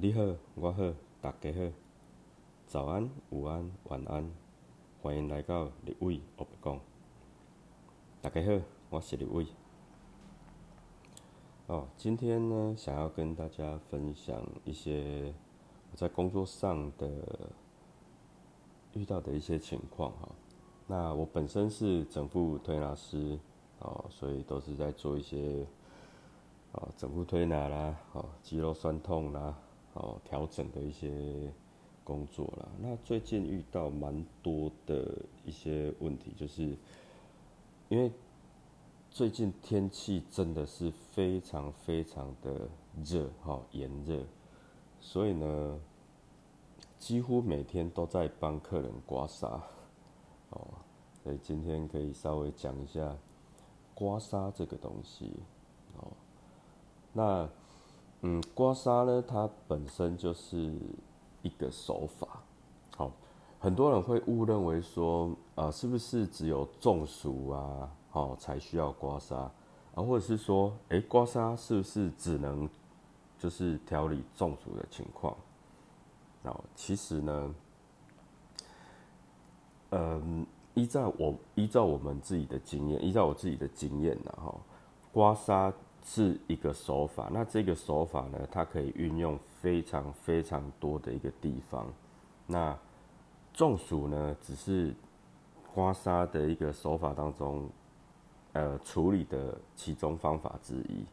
你好，我好，大家好，早安、午安、晚安，欢迎来到立伟学讲。大家好，我是立伟。哦，今天呢，想要跟大家分享一些我在工作上的遇到的一些情况哈。那我本身是整复推拿师哦，所以都是在做一些哦整复推拿啦，哦肌肉酸痛啦，哦调整的一些工作啦。那最近遇到蛮多的一些问题，就是因为。最近天气真的是非常非常的热，哈，炎热，所以呢，几乎每天都在帮客人刮痧，哦，所以今天可以稍微讲一下刮痧这个东西，哦，那，嗯，刮痧呢，它本身就是一个手法，好，很多人会误认为说，啊，是不是只有中暑啊？哦，才需要刮痧啊，或者是说，哎，刮痧是不是只能就是调理中暑的情况？哦，其实呢，嗯，依照我依照我们自己的经验，依照我自己的经验呢，哈，刮痧是一个手法，那这个手法呢，它可以运用非常非常多的一个地方，那中暑呢，只是刮痧的一个手法当中。呃，处理的其中方法之一，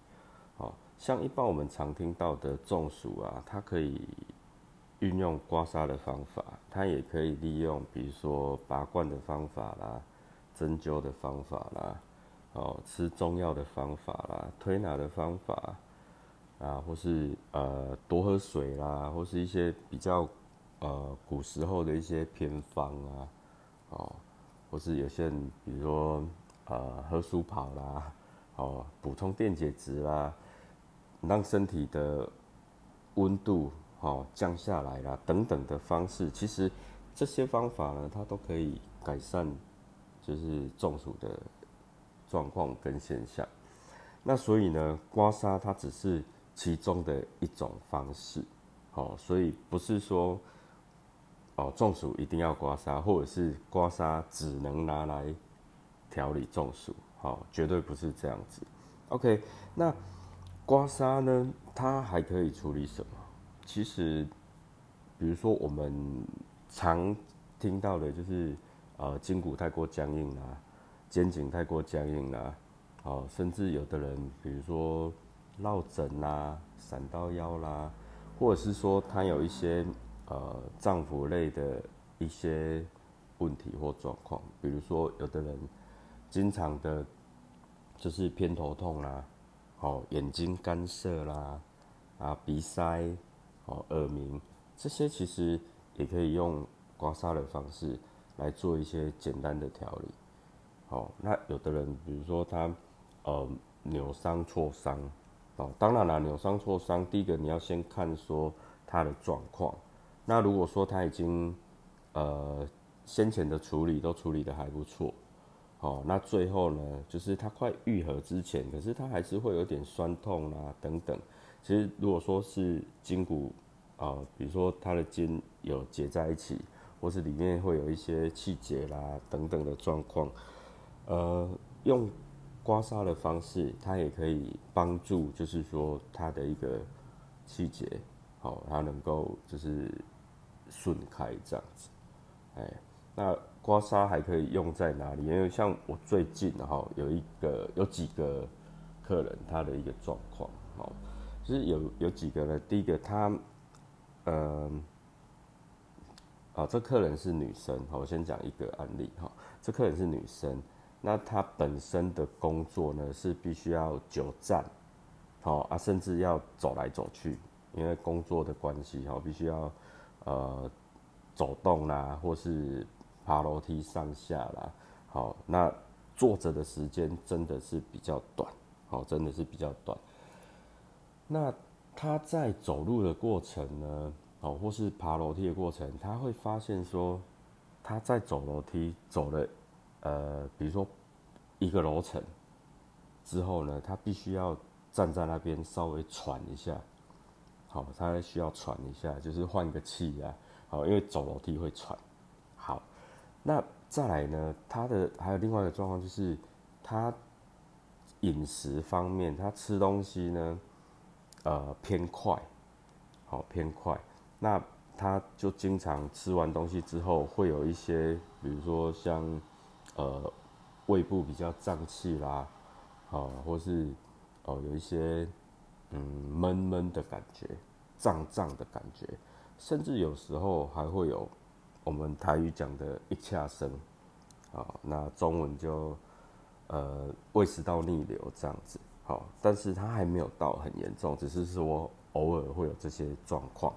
哦，像一般我们常听到的中暑啊，它可以运用刮痧的方法，它也可以利用，比如说拔罐的方法啦，针灸的方法啦，哦，吃中药的方法啦，推拿的方法啊，或是呃多喝水啦，或是一些比较呃古时候的一些偏方啊，哦，或是有些人，比如说。呃，喝舒跑啦，哦，补充电解质啦，让身体的温度哦降下来啦，等等的方式，其实这些方法呢，它都可以改善就是中暑的状况跟现象。那所以呢，刮痧它只是其中的一种方式，哦，所以不是说哦中暑一定要刮痧，或者是刮痧只能拿来。调理中暑，好，绝对不是这样子。OK，那刮痧呢？它还可以处理什么？其实，比如说我们常听到的就是，呃，筋骨太过僵硬啦，肩颈太过僵硬啦，哦，甚至有的人，比如说落枕啦、闪到腰啦，或者是说他有一些呃脏腑类的一些问题或状况，比如说有的人。经常的，就是偏头痛啦，哦，眼睛干涩啦，啊，鼻塞，哦，耳鸣，这些其实也可以用刮痧的方式来做一些简单的调理。哦，那有的人，比如说他，呃，扭伤、挫伤，哦，当然了，扭伤、挫伤，第一个你要先看说他的状况。那如果说他已经，呃，先前的处理都处理的还不错。哦，那最后呢，就是他快愈合之前，可是他还是会有点酸痛啊，等等。其实如果说是筋骨啊，比如说他的筋有结在一起，或是里面会有一些气结啦等等的状况，呃，用刮痧的方式，它也可以帮助，就是说它的一个气节，好，它能够就是顺开这样子，哎，那。刮痧还可以用在哪里？因为像我最近哈有一个有几个客人他的一个状况，哦，就是有有几个呢？第一个他，嗯，啊，这客人是女生，好，我先讲一个案例哈。这客人是女生，那他本身的工作呢是必须要久站，好啊，甚至要走来走去，因为工作的关系哈，必须要呃走动啦，或是。爬楼梯上下啦，好，那坐着的时间真的是比较短，好，真的是比较短。那他在走路的过程呢，哦，或是爬楼梯的过程，他会发现说，他在走楼梯走了，呃，比如说一个楼层之后呢，他必须要站在那边稍微喘一下，好，他需要喘一下，就是换个气啊，好，因为走楼梯会喘。好，那再来呢，他的还有另外一个状况就是，他饮食方面，他吃东西呢，呃，偏快，好偏快，那他就经常吃完东西之后会有一些，比如说像呃胃部比较胀气啦，好，或是哦有一些。嗯，闷闷的感觉，胀胀的感觉，甚至有时候还会有我们台语讲的一恰声，啊，那中文就呃胃食道逆流这样子，好，但是它还没有到很严重，只是说偶尔会有这些状况，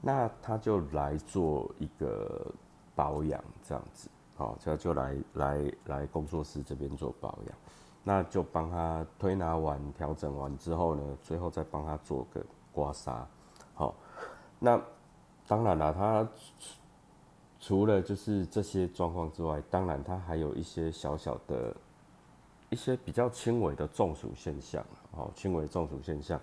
那他就来做一个保养这样子，好，就就来来来工作室这边做保养。那就帮他推拿完、调整完之后呢，最后再帮他做个刮痧。好，那当然了，他除了就是这些状况之外，当然他还有一些小小的、一些比较轻微的中暑现象。哦，轻微中暑现象，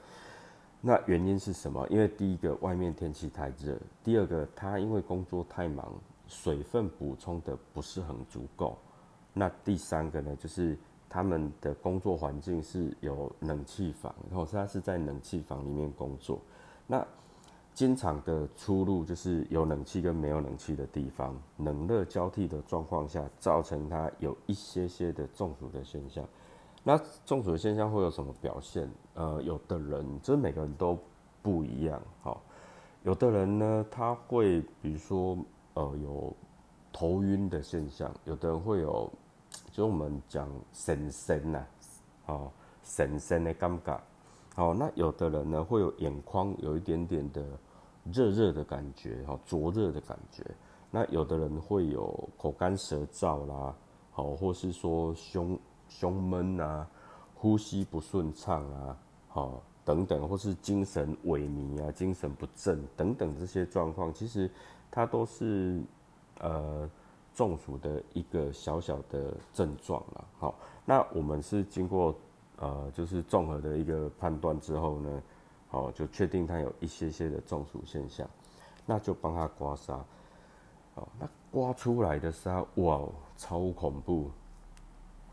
那原因是什么？因为第一个，外面天气太热；第二个，他因为工作太忙，水分补充的不是很足够；那第三个呢，就是。他们的工作环境是有冷气房，然后他是在冷气房里面工作。那经常的出入就是有冷气跟没有冷气的地方，冷热交替的状况下，造成他有一些些的中暑的现象。那中暑的现象会有什么表现？呃，有的人，就每个人都不一样。好，有的人呢，他会比如说呃有头晕的现象，有的人会有。就是我们讲神神呐，哦，神神的感觉，哦，那有的人呢会有眼眶有一点点的热热的感觉，哈，灼热的感觉。那有的人会有口干舌燥啦，好，或是说胸胸闷啊，呼吸不顺畅啊，好，等等，或是精神萎靡啊，精神不振等等这些状况，其实它都是呃。中暑的一个小小的症状了，好，那我们是经过呃，就是综合的一个判断之后呢，好，就确定他有一些些的中暑现象，那就帮他刮痧，好，那刮出来的痧，哇，超恐怖，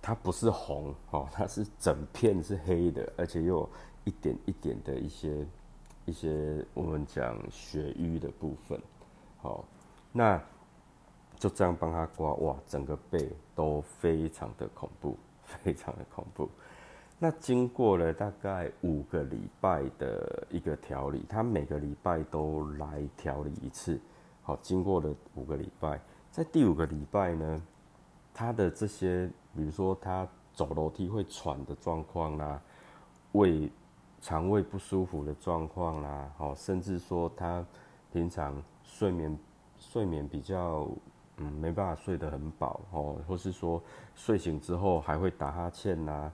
它不是红，哦，它是整片是黑的，而且又一点一点的一些一些我们讲血瘀的部分，好，那。就这样帮他刮，哇，整个背都非常的恐怖，非常的恐怖。那经过了大概五个礼拜的一个调理，他每个礼拜都来调理一次。好，经过了五个礼拜，在第五个礼拜呢，他的这些，比如说他走楼梯会喘的状况啦，胃肠胃不舒服的状况啦，好，甚至说他平常睡眠睡眠比较。嗯，没办法睡得很饱哦，或是说睡醒之后还会打哈欠呐，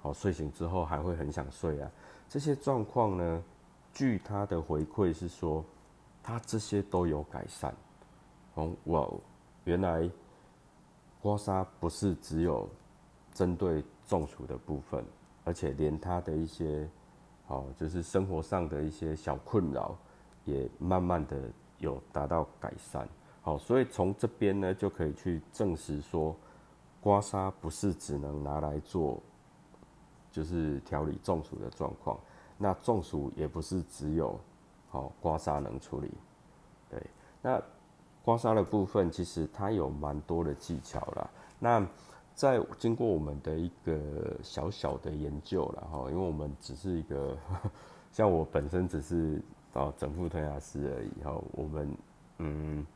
哦，睡醒之后还会很想睡啊，这些状况呢，据他的回馈是说，他这些都有改善。哦，哇，原来刮痧不是只有针对中暑的部分，而且连他的一些，哦，就是生活上的一些小困扰，也慢慢的有达到改善。好，所以从这边呢，就可以去证实说，刮痧不是只能拿来做，就是调理中暑的状况。那中暑也不是只有好刮痧能处理。对，那刮痧的部分其实它有蛮多的技巧啦。那在经过我们的一个小小的研究了哈，因为我们只是一个，像我本身只是哦整副推拿师而已哈，我们嗯。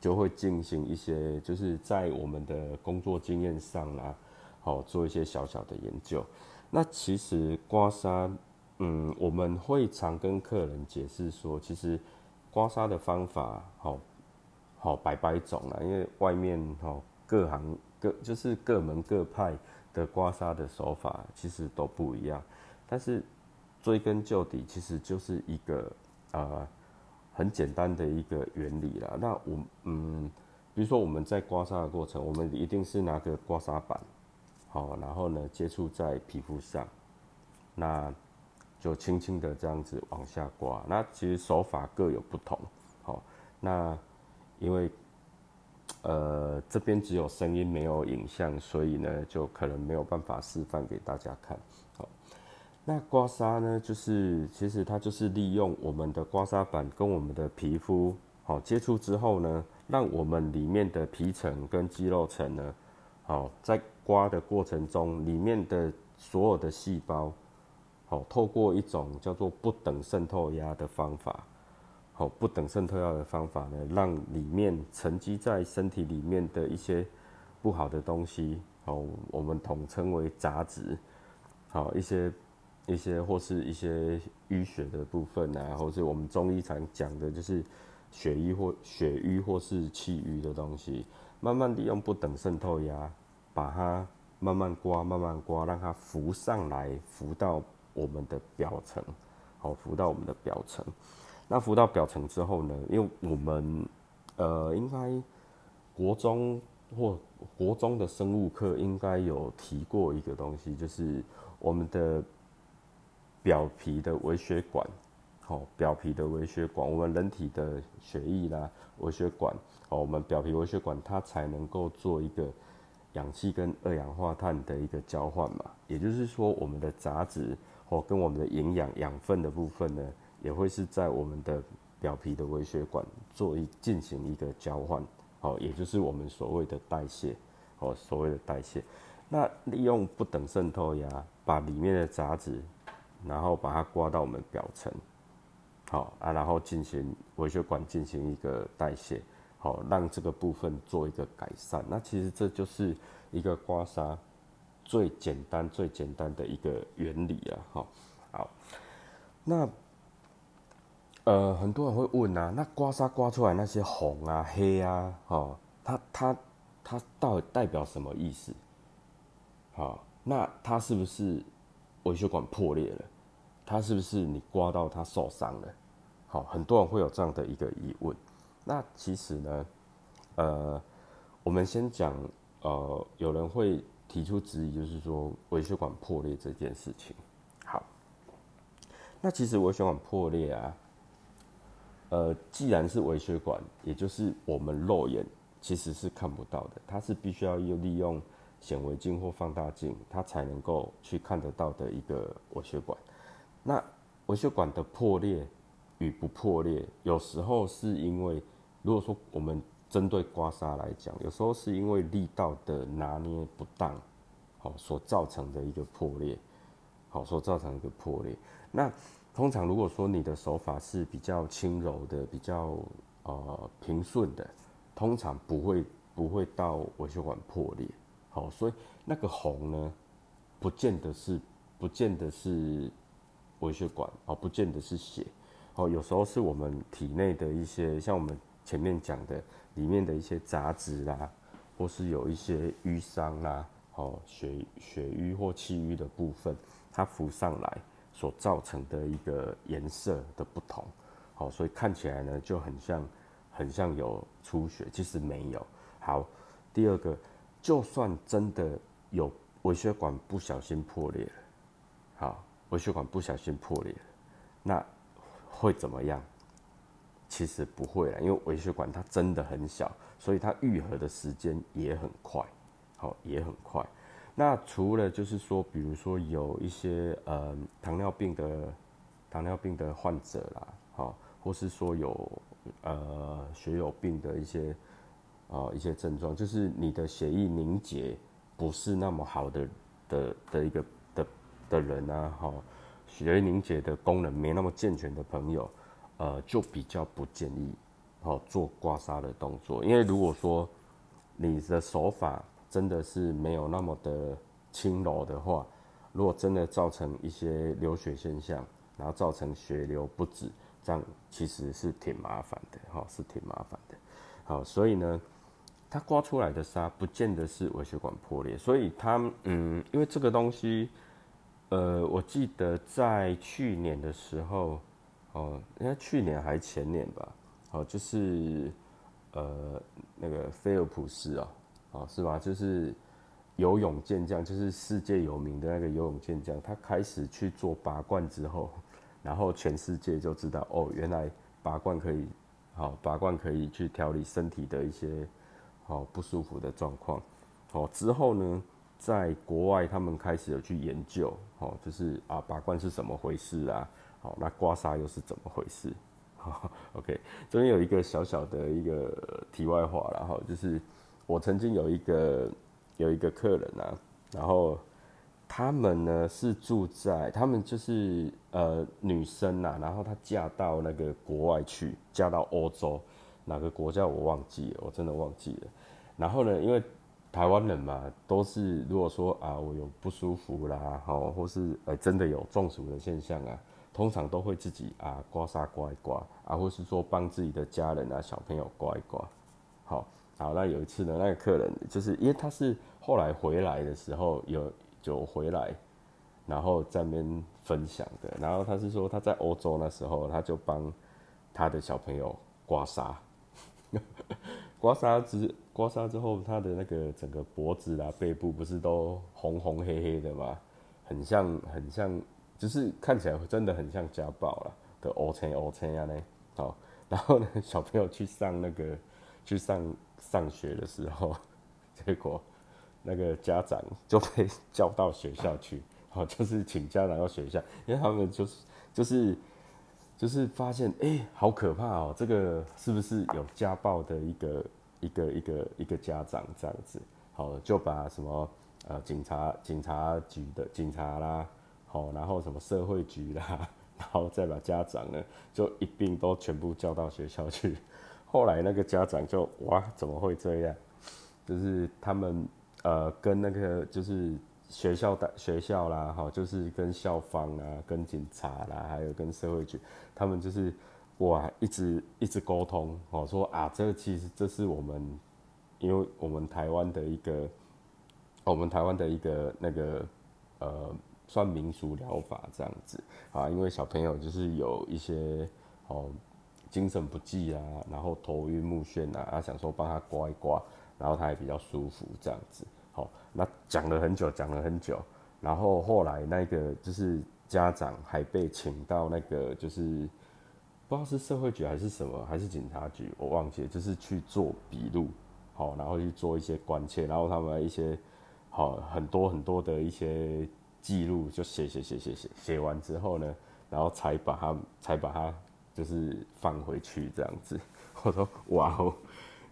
就会进行一些，就是在我们的工作经验上啦，好做一些小小的研究。那其实刮痧，嗯，我们会常跟客人解释说，其实刮痧的方法，好，好百百种啦，因为外面哈各行各就是各门各派的刮痧的手法其实都不一样，但是追根究底，其实就是一个啊。很简单的一个原理啦。那我嗯，比如说我们在刮痧的过程，我们一定是拿个刮痧板，好，然后呢接触在皮肤上。那就轻轻的这样子往下刮。那其实手法各有不同，好，那因为呃这边只有声音没有影像，所以呢就可能没有办法示范给大家看。那刮痧呢，就是其实它就是利用我们的刮痧板跟我们的皮肤好接触之后呢，让我们里面的皮层跟肌肉层呢，好在刮的过程中，里面的所有的细胞。好，透过一种叫做不等渗透压的方法，好，不等渗透压的方法呢，让里面沉积在身体里面的一些不好的东西，好，我们统称为杂质，好，一些一些或是一些淤血的部分啊，或是我们中医常讲的就是血瘀或血瘀或是气瘀的东西，慢慢利用不等渗透压，把它慢慢刮，慢慢刮，让它浮上来，浮到。我们的表层，好浮到我们的表层。那浮到表层之后呢？因为我们呃，应该国中或国中的生物课应该有提过一个东西，就是我们的表皮的微血管，哦表皮的微血管，我们人体的血液啦，微血管，哦，我们表皮微血管它才能够做一个氧气跟二氧化碳的一个交换嘛。也就是说，我们的杂质。哦，跟我们的营养养分的部分呢，也会是在我们的表皮的微血管做一进行一个交换，哦，也就是我们所谓的代谢，哦，所谓的代谢。那利用不等渗透压，把里面的杂质，然后把它刮到我们表层，好啊，然后进行微血管进行一个代谢，好，让这个部分做一个改善。那其实这就是一个刮痧。最简单、最简单的一个原理啊，哈，好，那呃，很多人会问啊，那刮痧刮出来那些红啊、黑啊，哈，它它它到底代表什么意思？好，那它是不是微血管破裂了？它是不是你刮到它受伤了？好，很多人会有这样的一个疑问。那其实呢，呃，我们先讲，呃，有人会。提出质疑就是说微血管破裂这件事情。好，那其实微血管破裂啊，呃，既然是微血管，也就是我们肉眼其实是看不到的，它是必须要利用显微镜或放大镜，它才能够去看得到的一个微血管。那微血管的破裂与不破裂，有时候是因为，如果说我们针对刮痧来讲，有时候是因为力道的拿捏不当，好所造成的一个破裂，好所造成一个破裂。那通常如果说你的手法是比较轻柔的、比较呃平顺的，通常不会不会到微血管破裂。哦，所以那个红呢，不见得是不见得是微血管哦，不见得是血哦，有时候是我们体内的一些像我们前面讲的。里面的一些杂质啦，或是有一些淤伤啦，哦，血血瘀或气瘀的部分，它浮上来所造成的一个颜色的不同，好，所以看起来呢就很像很像有出血，其实没有。好，第二个，就算真的有微血管不小心破裂了，好，微血管不小心破裂，那会怎么样？其实不会啦，因为微血管它真的很小，所以它愈合的时间也很快，好也很快。那除了就是说，比如说有一些呃糖尿病的糖尿病的患者啦，好，或是说有呃血友病的一些啊一些症状，就是你的血液凝结不是那么好的的的一个的的人啊，哈，血液凝结的功能没那么健全的朋友。呃，就比较不建议，好做刮痧的动作，因为如果说你的手法真的是没有那么的轻柔的话，如果真的造成一些流血现象，然后造成血流不止，这样其实是挺麻烦的，哈，是挺麻烦的。好，所以呢，它刮出来的痧不见得是微血管破裂，所以它，嗯，因为这个东西，呃，我记得在去年的时候。哦，应该去年还前年吧，哦，就是呃那个菲尔普斯啊，哦是吧？就是游泳健将，就是世界有名的那个游泳健将，他开始去做拔罐之后，然后全世界就知道哦，原来拔罐可以，好拔罐可以去调理身体的一些好不舒服的状况。好之后呢，在国外他们开始有去研究，好就是啊拔罐是怎么回事啊？好那刮痧又是怎么回事？好 OK，这边有一个小小的一个题外话，然后就是我曾经有一个。有一个客人啊，然后他们呢是住在，他们就是呃女生呐，然后她嫁到那个国外去，嫁到欧洲哪个国家我忘记了，我真的忘记了。然后呢，因为台湾人嘛，都是如果说啊我有不舒服啦，好，或是呃真的有中暑的现象啊，通常都会自己啊刮痧刮一刮啊，或是说帮自己的家人啊小朋友刮一刮，好。好，那有一次呢，那个客人就是因为他是后来回来的时候有就回来，然后在那边分享的。然后他是说他在欧洲那时候，他就帮他的小朋友刮痧，刮痧之刮痧之后，他的那个整个脖子啊、背部不是都红红黑黑的吗？很像很像，就是看起来真的很像家暴了的 O 青 O 青啊呢。好，然后呢，小朋友去上那个去上。上学的时候，结果那个家长就被叫到学校去，好，就是请家长到学校，因为他们就是就是就是发现，哎，好可怕哦，这个是不是有家暴的一个一个一个一个家长这样子？好，就把什么呃警察警察局的警察啦，好，然后什么社会局啦，然后再把家长呢就一并都全部叫到学校去。后来那个家长就哇，怎么会这样？就是他们呃跟那个就是学校的学校啦，好，就是跟校方啊、跟警察啦，还有跟社会局，他们就是哇一直一直沟通，哦，说啊，这其实这是我们，因为我们台湾的一个，我们台湾的一个那个呃算民俗疗法这样子啊，因为小朋友就是有一些哦。精神不济啊，然后头晕目眩啊，啊想说帮他刮一刮，然后他也比较舒服这样子。好，那讲了很久，讲了很久，然后后来那个就是家长还被请到那个就是不知道是社会局还是什么，还是警察局，我忘记了，就是去做笔录，好，然后去做一些关切，然后他们一些好很多很多的一些记录，就写写写写写，写完之后呢，然后才把他才把他。就是放回去这样子，我说哇哦，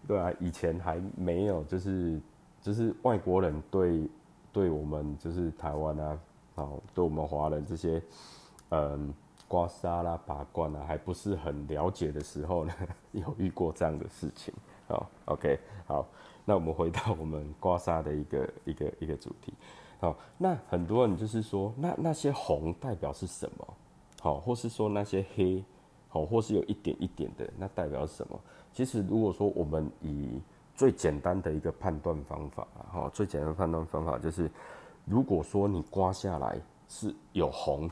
对啊，以前还没有，就是就是外国人对对我们就是台湾啊，哦，对我们华人这些嗯刮痧啦、拔罐啊，还不是很了解的时候呢，有遇过这样的事情。好，OK，好，那我们回到我们刮痧的一个 一个一个主题。好，那很多人就是说，那那些红代表是什么？好，或是说那些黑？好，或是有一点一点的，那代表什么？其实如果说我们以最简单的一个判断方法，哈，最简单的判断方法就是，如果说你刮下来是有红，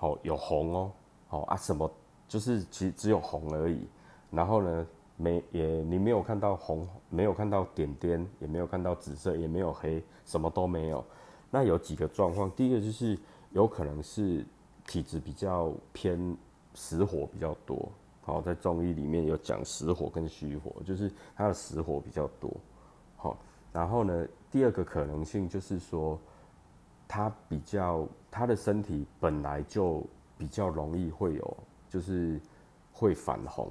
好有红哦，好啊什么，就是其实只有红而已。然后呢，没也你没有看到红，没有看到点点，也没有看到紫色，也没有黑，什么都没有。那有几个状况，第一个就是有可能是体质比较偏。实火比较多，好，在中医里面有讲实火跟虚火，就是它的实火比较多，好，然后呢，第二个可能性就是说，他比较他的身体本来就比较容易会有，就是会反红，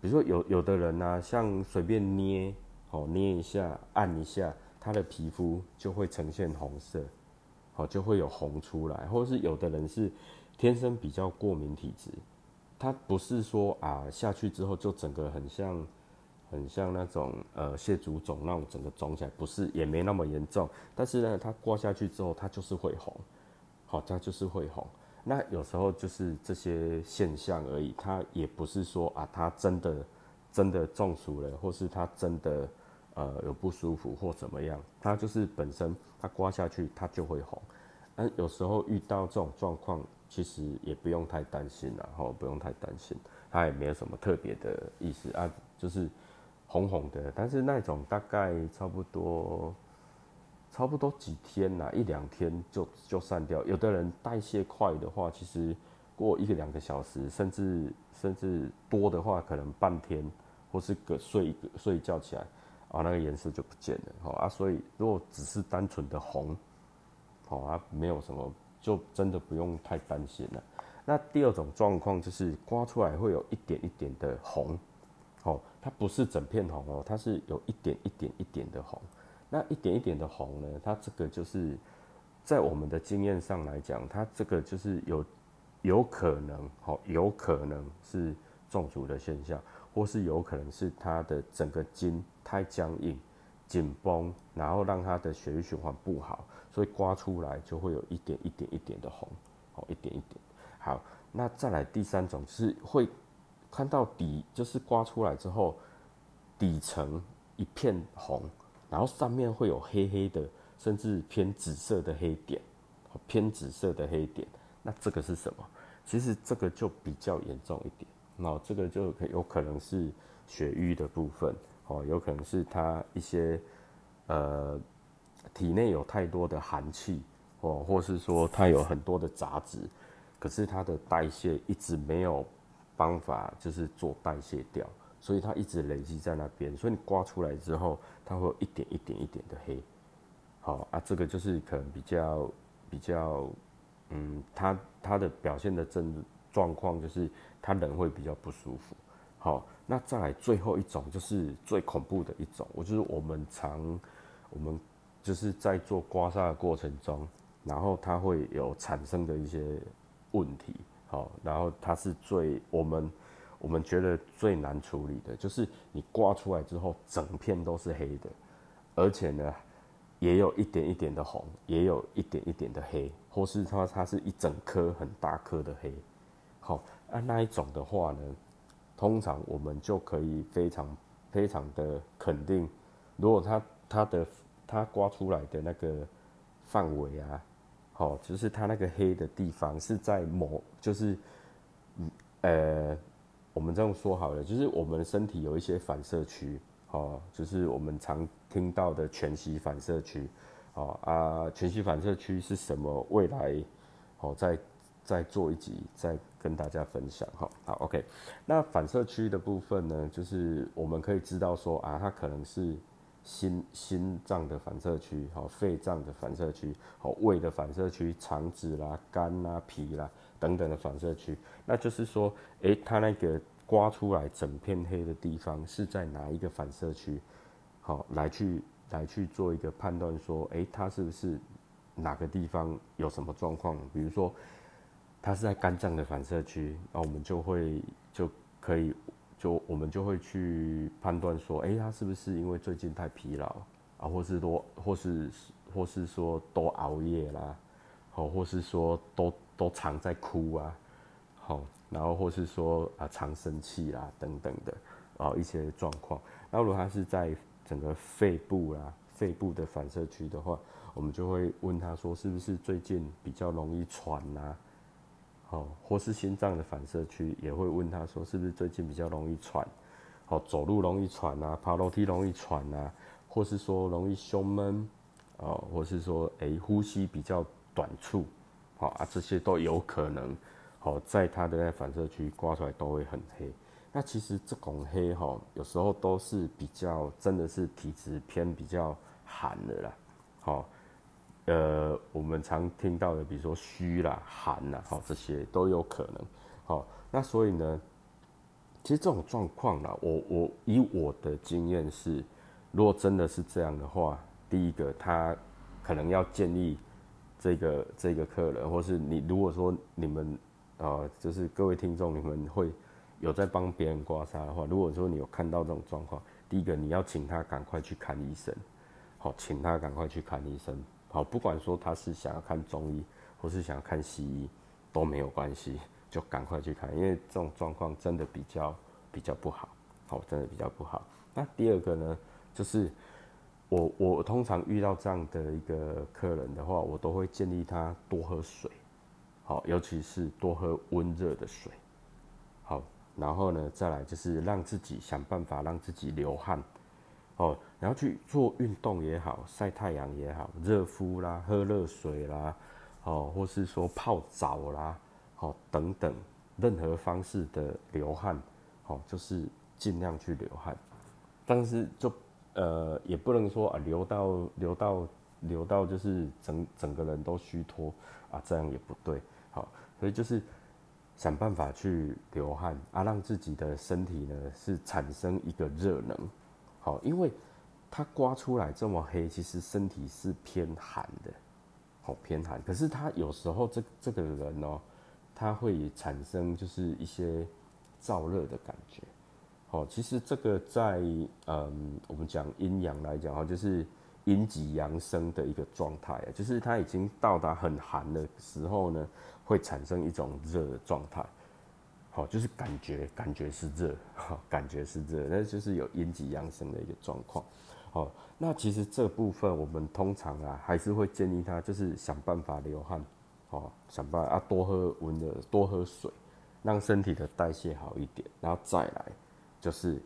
比如说有有的人呢，像随便捏，哦捏一下按一下，他的皮肤就会呈现红色，好就会有红出来，或者是有的人是。天生比较过敏体质，他不是说啊下去之后就整个很像，很像那种呃蟹足肿那种整个肿起来，不是也没那么严重。但是呢，它刮下去之后，它就是会红，好，它就是会红。那有时候就是这些现象而已，它也不是说啊它真的真的中暑了，或是它真的呃有不舒服或怎么样，它就是本身它刮下去它就会红。那有时候遇到这种状况。其实也不用太担心了，哈，不用太担心，它也没有什么特别的意思啊，就是红红的，但是那种大概差不多，差不多几天呐，一两天就就散掉。有的人代谢快的话，其实过一个两个小时，甚至甚至多的话，可能半天或是个睡一个睡一觉起来，啊，那个颜色就不见了。好啊，所以如果只是单纯的红，好啊，没有什么，就真的不用太担心了。那第二种状况就是刮出来会有一点一点的红，哦，它不是整片红哦，它是有一点一点一点的红。那一点一点的红呢？它这个就是在我们的经验上来讲，它这个就是有有可能，好，有可能是中暑的现象，或是有可能是它的整个筋太僵硬、紧绷，然后让它的血液循环不好，所以刮出来就会有一点一点一点的红，哦，一点一点。好，那再来第三种是会看到底，就是刮出来之后底层一片红。然后上面会有黑黑的，甚至偏紫色的黑点，偏紫色的黑点。那这个是什么？其实这个就比较严重一点。那这个就有可能是血瘀的部分，哦，有可能是他一些呃体内有太多的寒气，哦，或是说他有很多的杂质，可是他的代谢一直没有方法，就是做代谢掉。所以它一直累积在那边，所以你刮出来之后，它会一点一点一点的黑。好啊，这个就是可能比较比较，嗯，它它的表现的症状况就是他人会比较不舒服。好，那再来最后一种就是最恐怖的一种，我就是我们常我们就是在做刮痧的过程中，然后它会有产生的一些问题。好，然后它是最我们。我们觉得最难处理的就是你刮出来之后，整片都是黑的，而且呢，也有一点一点的红，也有一点一点的黑，或是它它是一整颗很大颗的黑。好，啊那一种的话呢，通常我们就可以非常非常的肯定，如果它它的它刮出来的那个范围啊，好，就是它那个黑的地方是在某就是嗯呃。我们这样说好了，就是我们身体有一些反射区，哦，就是我们常听到的全息反射区，哦啊，全息反射区是什么？未来，哦，再再做一集，再跟大家分享，哈，好，OK。那反射区的部分呢，就是我们可以知道说啊，它可能是心心脏的反射区，好，肺脏的反射区，好，胃的反射区，肠子啦、肝啦、脾啦。等等的反射区，那就是说，诶，它那个刮出来整片黑的地方是在哪一个反射区？好，来去来去做一个判断，说，诶，它是不是哪个地方有什么状况？比如说，它是在肝脏的反射区，那我们就会就可以就我们就会去判断说，诶，他是不是因为最近太疲劳啊，或是多，或是或是说多熬夜啦，好，或是说都。都常在哭啊，好，然后或是说啊常生气啦等等的啊一些状况。那如果他是在整个肺部啦，肺部的反射区的话，我们就会问他说是不是最近比较容易喘呐？好，或是心脏的反射区也会问他说是不是最近比较容易喘？好，走路容易喘呐，爬楼梯容易喘呐，或是说容易胸闷啊，或是说诶呼吸比较短促。好啊，这些都有可能，好，在他的那反射区刮出来都会很黑。那其实这种黑哈，有时候都是比较真的是体质偏比较寒的啦。好，呃，我们常听到的，比如说虚啦、寒啦，好，这些都有可能。好，那所以呢，其实这种状况啦，我我以我的经验是，如果真的是这样的话，第一个他可能要建议。这个这个客人，或是你，如果说你们啊，就是各位听众，你们会有在帮别人刮痧的话，如果说你有看到这种状况，第一个你要请他赶快去看医生，好，请他赶快去看医生，好，不管说他是想要看中医，或是想要看西医，都没有关系，就赶快去看，因为这种状况真的比较比较不好，好，真的比较不好。那第二个呢，就是。我我通常遇到这样的一个客人的话，我都会建议他多喝水，好，尤其是多喝温热的水，好，然后呢，再来就是让自己想办法让自己流汗，哦，然后去做运动也好，晒太阳也好，热敷啦，喝热水啦，哦，或是说泡澡啦，哦等等，任何方式的流汗，哦，就是尽量去流汗，但是就呃也不能说啊流到流到流到就是整整个人都虚脱啊，这样也不对，好，所以就是想办法去流汗啊，让自己的身体呢是产生一个热能。好，因为它刮出来这么黑，其实身体是偏寒的，好偏寒。可是他有时候这这个人哦，他会产生就是一些燥热的感觉。好，其实这个在嗯，我们讲阴阳来讲哈，就是阴极阳生的一个状态啊，就是他已经到达很寒的时候呢，会产生一种热的状态。好，就是感觉，感觉是热，哈，感觉是热，那就是有阴极阳生的一个状况。好，那其实这部分我们通常啊，还是会建议他就是想办法流汗，哦，想办法啊多喝温的，多喝水，让身体的代谢好一点，然后再来就是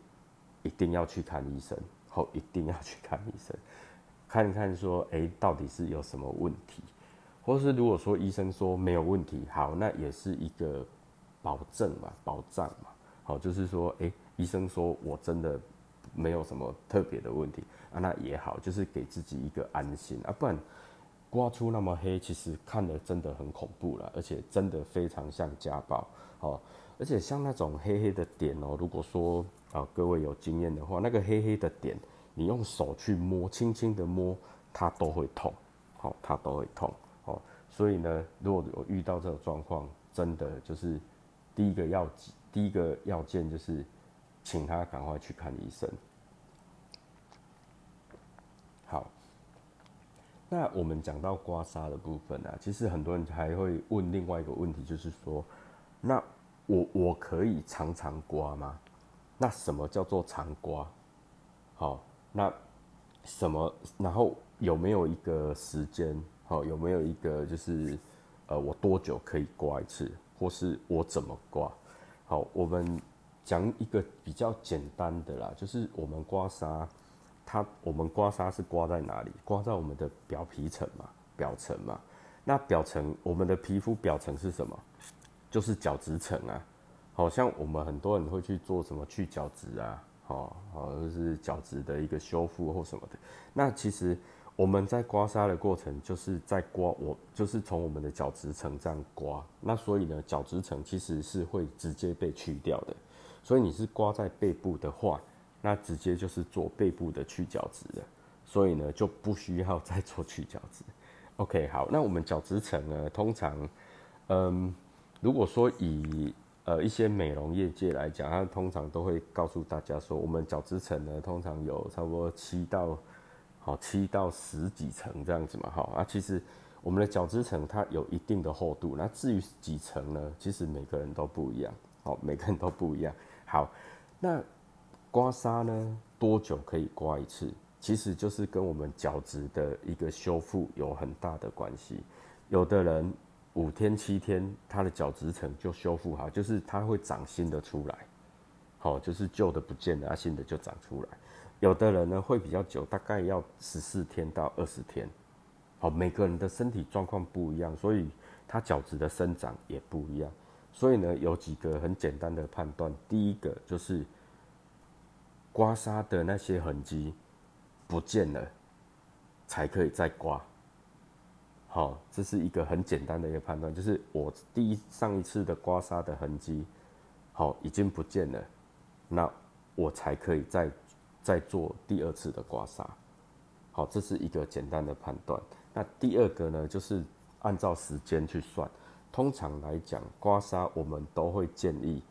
一定要去看医生，好，一定要去看医生，看看说，哎，到底是有什么问题，或是如果说医生说没有问题，好，那也是一个。保证嘛，保障嘛，好，就是说，哎，医生说我真的没有什么特别的问题啊，那也好，就是给自己一个安心。啊，不然刮出那么黑，其实看的真的很恐怖了，而且真的非常像家暴，哦，而且像那种黑黑的点哦，如果说啊各位有经验的话，那个黑黑的点，你用手去摸，轻轻的摸，它都会痛，好，它都会痛，哦，所以呢，如果有遇到这种状况，真的就是。第一个要第一个要件就是，请他赶快去看医生。好，那我们讲到刮痧的部分啊，其实很多人还会问另外一个问题，就是说，那我我可以常常刮吗？那什么叫做常刮？好，那什么？然后有没有一个时间？好，有没有一个就是呃，我多久可以刮一次？或是我怎么刮？好，我们讲一个比较简单的啦，就是我们刮痧，它我们刮痧是刮在哪里？刮在我们的表皮层嘛，表层嘛。那表层，我们的皮肤表层是什么？就是角质层啊。好像我们很多人会去做什么去角质啊，好，好就是角质的一个修复或什么的。那其实。我们在刮痧的过程，就是在刮，我就是从我们的角质层这样刮，那所以呢，角质层其实是会直接被去掉的。所以你是刮在背部的话，那直接就是做背部的去角质的，所以呢就不需要再做去角质。OK，好，那我们角质层呢，通常，嗯，如果说以呃一些美容业界来讲，它通常都会告诉大家说，我们角质层呢，通常有差不多七到。好，七到十几层这样子嘛，哈啊，其实我们的角质层它有一定的厚度，那至于几层呢？其实每个人都不一样，好，每个人都不一样。好，那刮痧呢，多久可以刮一次？其实就是跟我们角质的一个修复有很大的关系。有的人五天七天，他的角质层就修复好，就是它会长新的出来，好，就是旧的不见了，新的就长出来。有的人呢会比较久，大概要十四天到二十天。好，每个人的身体状况不一样，所以他角质的生长也不一样。所以呢，有几个很简单的判断。第一个就是刮痧的那些痕迹不见了，才可以再刮。好，这是一个很简单的一个判断，就是我第一上一次的刮痧的痕迹，好已经不见了，那我才可以再。再做第二次的刮痧，好，这是一个简单的判断。那第二个呢，就是按照时间去算。通常来讲，刮痧我们都会建议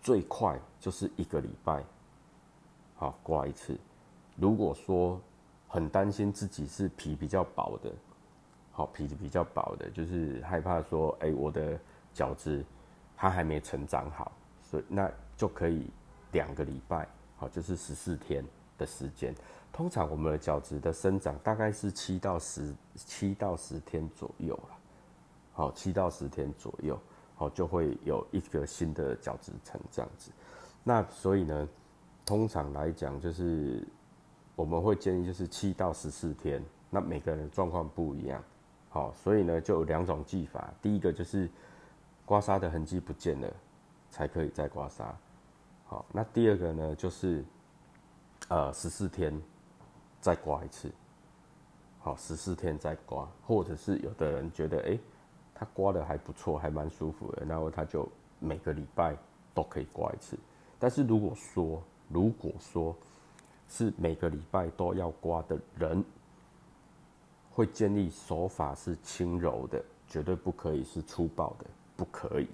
最快就是一个礼拜，好刮一次。如果说很担心自己是皮比较薄的，好皮比较薄的，就是害怕说，哎，我的角质它还没成长好，所以那就可以两个礼拜。好，就是十四天的时间。通常我们的角质的生长大概是七到十七到十天左右了。好，七到十天左右，好就会有一个新的角质层这样子。那所以呢，通常来讲就是我们会建议就是七到十四天，那每个人的状况不一样，好，所以呢就有两种技法，第一个就是刮痧的痕迹不见了，才可以再刮痧，好，那第二个呢就是呃十四天再刮一次，好，十四天再刮，或者是有的人觉得哎。他刮的还不错，还蛮舒服的，然后他就每个礼拜都可以刮一次。但是如果说，如果说是每个礼拜都要刮的人，会建议手法是轻柔的，绝对不可以是粗暴的，不可以，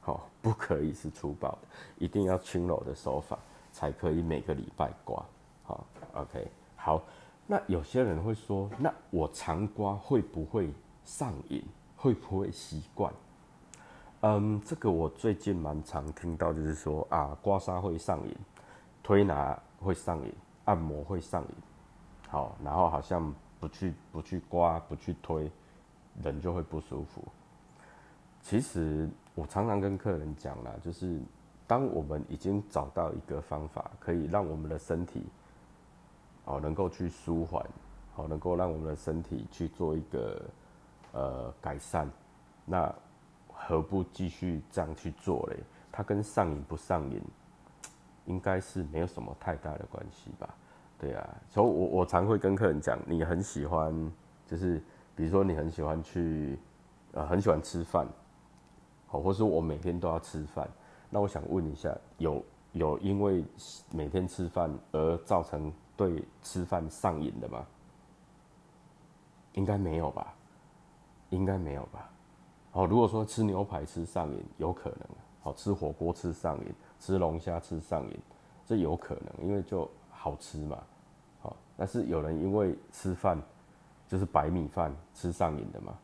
好，不可以是粗暴的，一定要轻柔的手法才可以每个礼拜刮。好，OK，好。那有些人会说，那我常刮会不会上瘾？会不会习惯？嗯，这个我最近蛮常听到，就是说啊，刮痧会上瘾，推拿会上瘾，按摩会上瘾。好，然后好像不去不去刮不去推，人就会不舒服。其实我常常跟客人讲啦，就是当我们已经找到一个方法，可以让我们的身体哦能够去舒缓，好能够让我们的身体去做一个。呃，改善，那何不继续这样去做嘞？它跟上瘾不上瘾，应该是没有什么太大的关系吧？对啊，所以我我常会跟客人讲，你很喜欢，就是比如说你很喜欢去，呃，很喜欢吃饭，好，或是我每天都要吃饭，那我想问一下，有有因为每天吃饭而造成对吃饭上瘾的吗？应该没有吧？应该没有吧？哦，如果说吃牛排吃上瘾，有可能；好吃火锅吃上瘾，吃龙虾吃上瘾，这有可能，因为就好吃嘛。好，但是有人因为吃饭就是白米饭吃上瘾的吗？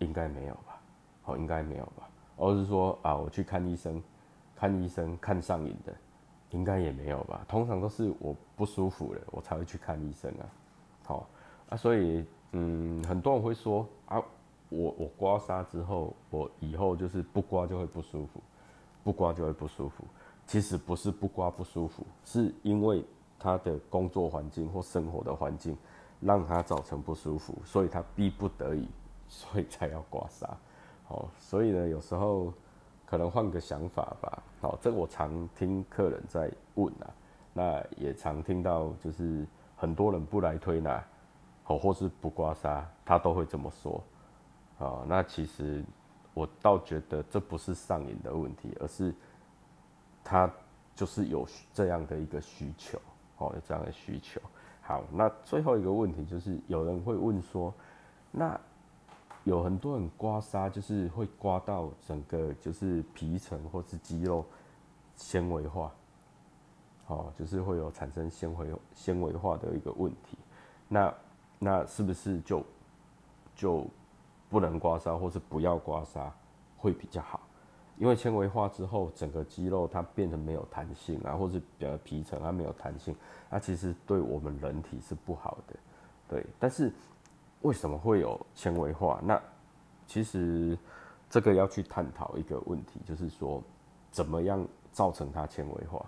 应该没有吧？哦，应该没有吧？而是说啊，我去看医生，看医生看上瘾的，应该也没有吧？通常都是我不舒服了，我才会去看医生啊。好啊，所以嗯，很多人会说啊。我我刮痧之后，我以后就是不刮就会不舒服，不刮就会不舒服。其实不是不刮不舒服，是因为他的工作环境或生活的环境让他造成不舒服，所以他逼不得已，所以才要刮痧。哦，所以呢，有时候可能换个想法吧。好，这我常听客人在问啊，那也常听到就是很多人不来推拿，好或是不刮痧，他都会这么说。啊，那其实我倒觉得这不是上瘾的问题，而是他就是有这样的一个需求，哦，有这样的需求。好，那最后一个问题就是，有人会问说，那有很多人刮痧就是会刮到整个就是皮层或是肌肉纤维化，哦，就是会有产生纤维纤维化的一个问题。那那是不是就就？不能刮痧，或是不要刮痧，会比较好，因为纤维化之后，整个肌肉它变得没有弹性啊，或是呃皮层它没有弹性，那其实对我们人体是不好的，对。但是为什么会有纤维化？那其实这个要去探讨一个问题，就是说怎么样造成它纤维化？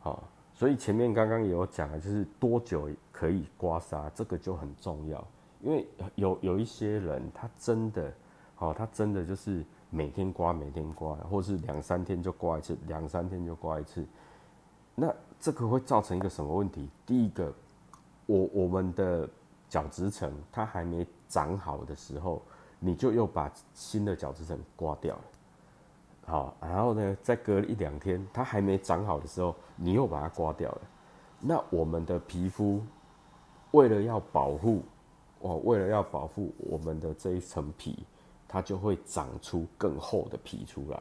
好，所以前面刚刚也有讲了，就是多久可以刮痧，这个就很重要。因为有有一些人，他真的，哦，他真的就是每天刮，每天刮，或是两三天就刮一次，两三天就刮一次。那这个会造成一个什么问题？第一个，我我们的角质层它还没长好的时候，你就又把新的角质层刮掉了。好，然后呢，再隔一两天，它还没长好的时候，你又把它刮掉了。那我们的皮肤为了要保护。哦，为了要保护我们的这一层皮，它就会长出更厚的皮出来。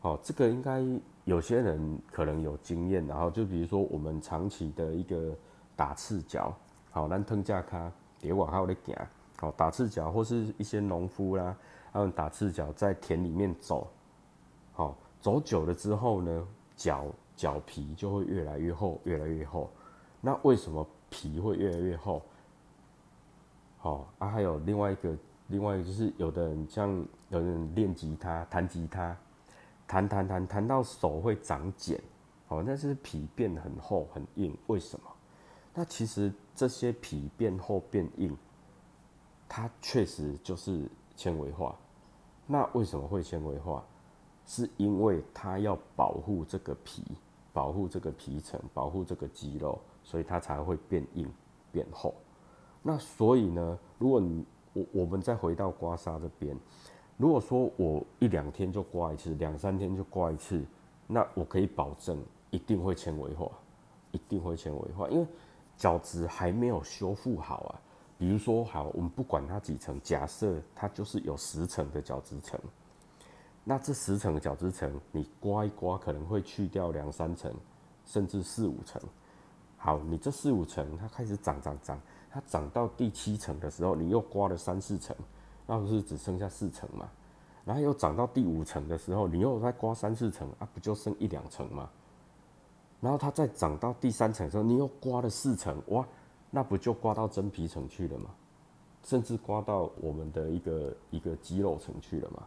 哦，这个应该有些人可能有经验，然后就比如说我们长期的一个打赤脚，好，咱腾架卡别往后的行，好，打赤脚或是一些农夫啦，他们打赤脚在田里面走，好，走久了之后呢，脚脚皮就会越来越厚，越来越厚。那为什么皮会越来越厚？哦啊，还有另外一个，另外一个就是有的人像有的人练吉他，弹吉他，弹弹弹弹到手会长茧，哦，那是皮变得很厚很硬。为什么？那其实这些皮变厚变硬，它确实就是纤维化。那为什么会纤维化？是因为它要保护这个皮，保护这个皮层，保护这个肌肉，所以它才会变硬变厚。那所以呢，如果你我我们再回到刮痧这边，如果说我一两天就刮一次，两三天就刮一次，那我可以保证一定会纤维化，一定会纤维化，因为角质还没有修复好啊。比如说，好，我们不管它几层，假设它就是有十层的角质层，那这十层的角质层，你刮一刮可能会去掉两三层，甚至四五层。好，你这四五层它开始长长长。它长到第七层的时候，你又刮了三四层，那不是只剩下四层嘛？然后又长到第五层的时候，你又再刮三四层啊，不就剩一两层吗？然后它再长到第三层的时候，你又刮了四层，哇，那不就刮到真皮层去了吗？甚至刮到我们的一个一个肌肉层去了嘛？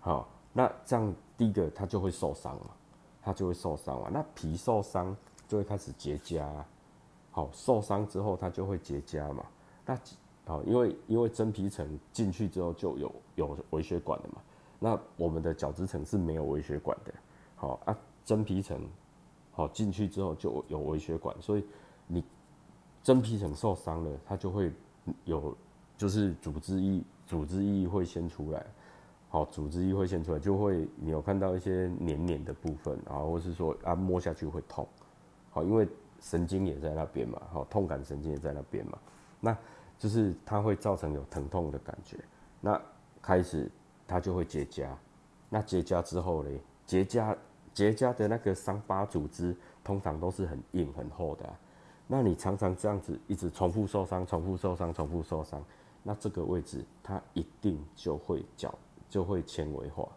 好，那这样第一个它就会受伤嘛，它就会受伤嘛。那皮受伤就会开始结痂。好，受伤之后它就会结痂嘛。那好，因为因为真皮层进去之后就有有微血管的嘛。那我们的角质层是没有微血管的。好啊，真皮层好进去之后就有微血管，所以你真皮层受伤了，它就会有就是组织液组织液会先出来。好，组织液会先出来，就会你有看到一些黏黏的部分，然后或是说啊摸下去会痛。好，因为。神经也在那边嘛，好，痛感神经也在那边嘛，那就是它会造成有疼痛的感觉，那开始它就会结痂，那结痂之后嘞，结痂结痂的那个伤疤组织通常都是很硬很厚的，那你常常这样子一直重复受伤，重复受伤，重复受伤，那这个位置它一定就会角就会纤维化，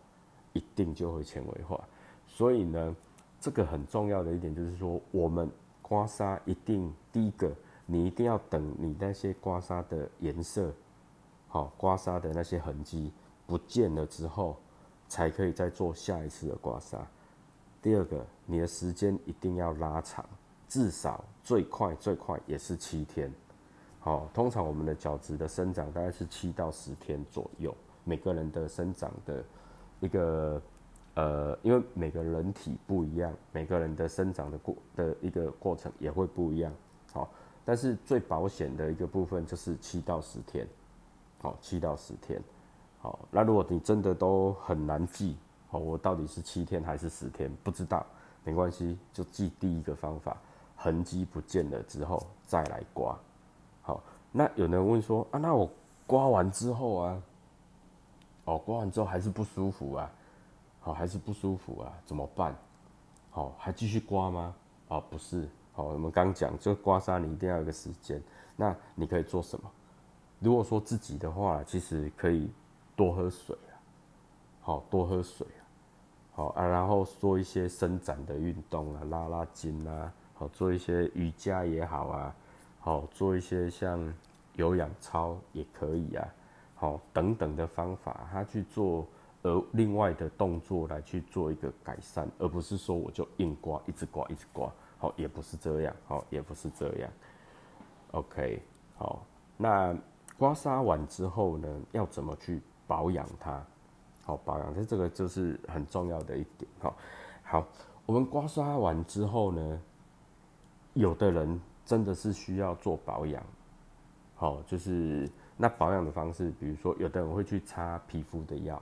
一定就会纤维化，所以呢，这个很重要的一点就是说我们。刮痧一定第一个，你一定要等你那些刮痧的颜色，好，刮痧的那些痕迹不见了之后，才可以再做下一次的刮痧。第二个，你的时间一定要拉长，至少最快最快也是七天。好，通常我们的角质的生长大概是七到十天左右，每个人的生长的一个。呃，因为每个人体不一样，每个人的生长的过的一个过程也会不一样，好，但是最保险的一个部分就是七到十天，好，七到十天，好，那如果你真的都很难记，好，我到底是七天还是十天，不知道，没关系，就记第一个方法，痕迹不见了之后再来刮，好，那有人问说啊，那我刮完之后啊，哦，刮完之后还是不舒服啊？好，还是不舒服啊？怎么办？好，还继续刮吗？啊，不是。好，我们刚讲，就刮痧你一定要有个时间。那你可以做什么？如果说自己的话，其实可以多喝水啊。好多喝水。好啊，然后做一些伸展的运动啊，拉拉筋啊。好，做一些瑜伽也好啊。好，做一些像有氧操也可以啊。好，等等的方法，他去做。而另外的动作来去做一个改善，而不是说我就硬刮，一直刮，一直刮，好，也不是这样，好，也不是这样。OK，好，那刮痧完之后呢，要怎么去保养它？好，保养，这这个就是很重要的一点。好，好，我们刮痧完之后呢，有的人真的是需要做保养，好，就是那保养的方式，比如说有的人会去擦皮肤的药。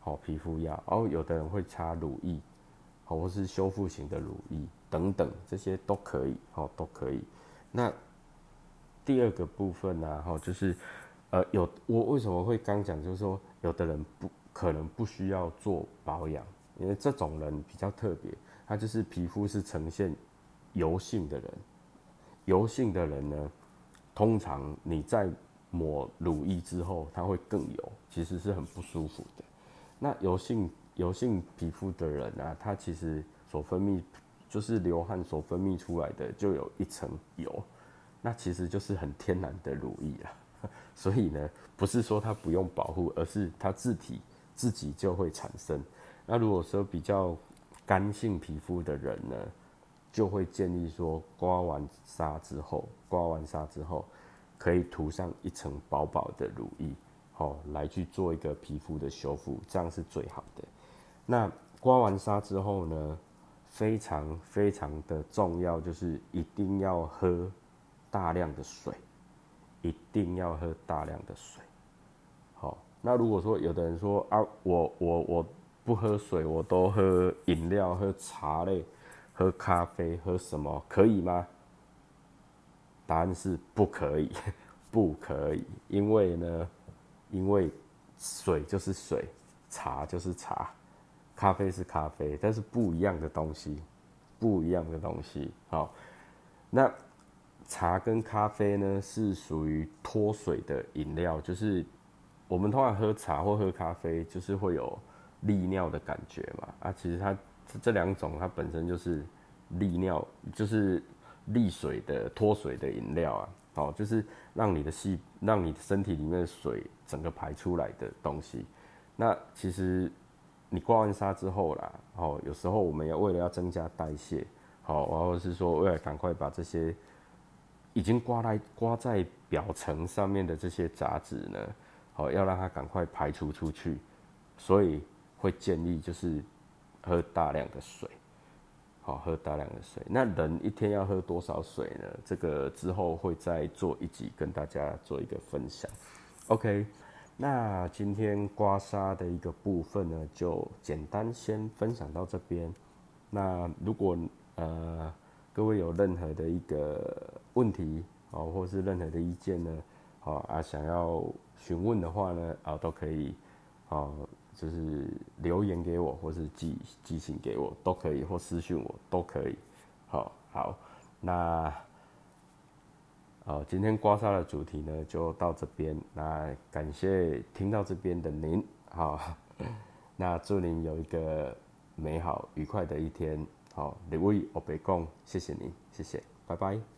好皮肤药，然后有的人会擦乳液，好或是修复型的乳液等等，这些都可以，好都可以。那第二个部分呢，哈，就是呃有我为什么会刚讲，就是说有的人不可能不需要做保养，因为这种人比较特别，他就是皮肤是呈现油性的人，油性的人呢，通常你在抹乳液之后，它会更油，其实是很不舒服的。那油性油性皮肤的人啊，他其实所分泌就是流汗所分泌出来的就有一层油，那其实就是很天然的乳液啊。所以呢，不是说它不用保护，而是它自体自己就会产生。那如果说比较干性皮肤的人呢，就会建议说，刮完痧之后，刮完痧之后，可以涂上一层薄薄的乳液，好，来去做一个皮肤的修复，这样是最好的。那刮完痧之后呢，非常非常的重要，就是一定要喝大量的水，一定要喝大量的水。那如果说有的人说啊，我我我不喝水，我都喝饮料、喝茶类、喝咖啡、喝什么可以吗？答案是不可以，不可以，因为呢，因为水就是水，茶就是茶。咖啡是咖啡，但是不一样的东西，不一样的东西。好，那茶跟咖啡呢是属于脱水的饮料，就是我们通常喝茶或喝咖啡，就是会有利尿的感觉嘛。啊，其实它这两种它本身就是利尿，就是利水的脱水的饮料啊。哦，就是让你的细，让你身体里面的水整个排出来的东西。那其实。你刮完痧之后啦，哦，有时候我们要为了要增加代谢，好，然后是说为了赶快把这些已经刮来刮在表层上面的这些杂质呢，好，要让它赶快排除出去，所以会建议就是喝大量的水，好，喝大量的水。那人一天要喝多少水呢？这个之后会再做一集跟大家做一个分享。OK。那今天刮痧的一个部分呢，就简单先分享到这边。那如果呃各位有任何的一个问题哦，或是任何的意见呢，啊想要询问的话呢，啊都可以，哦就是留言给我，或是寄寄信给我都可以，或私讯我都可以。好，好，那。好，今天刮痧的主题呢就到这边。那感谢听到这边的您，好，那祝您有一个美好愉快的一天。好，李威我北贡，谢谢您，谢谢，拜拜。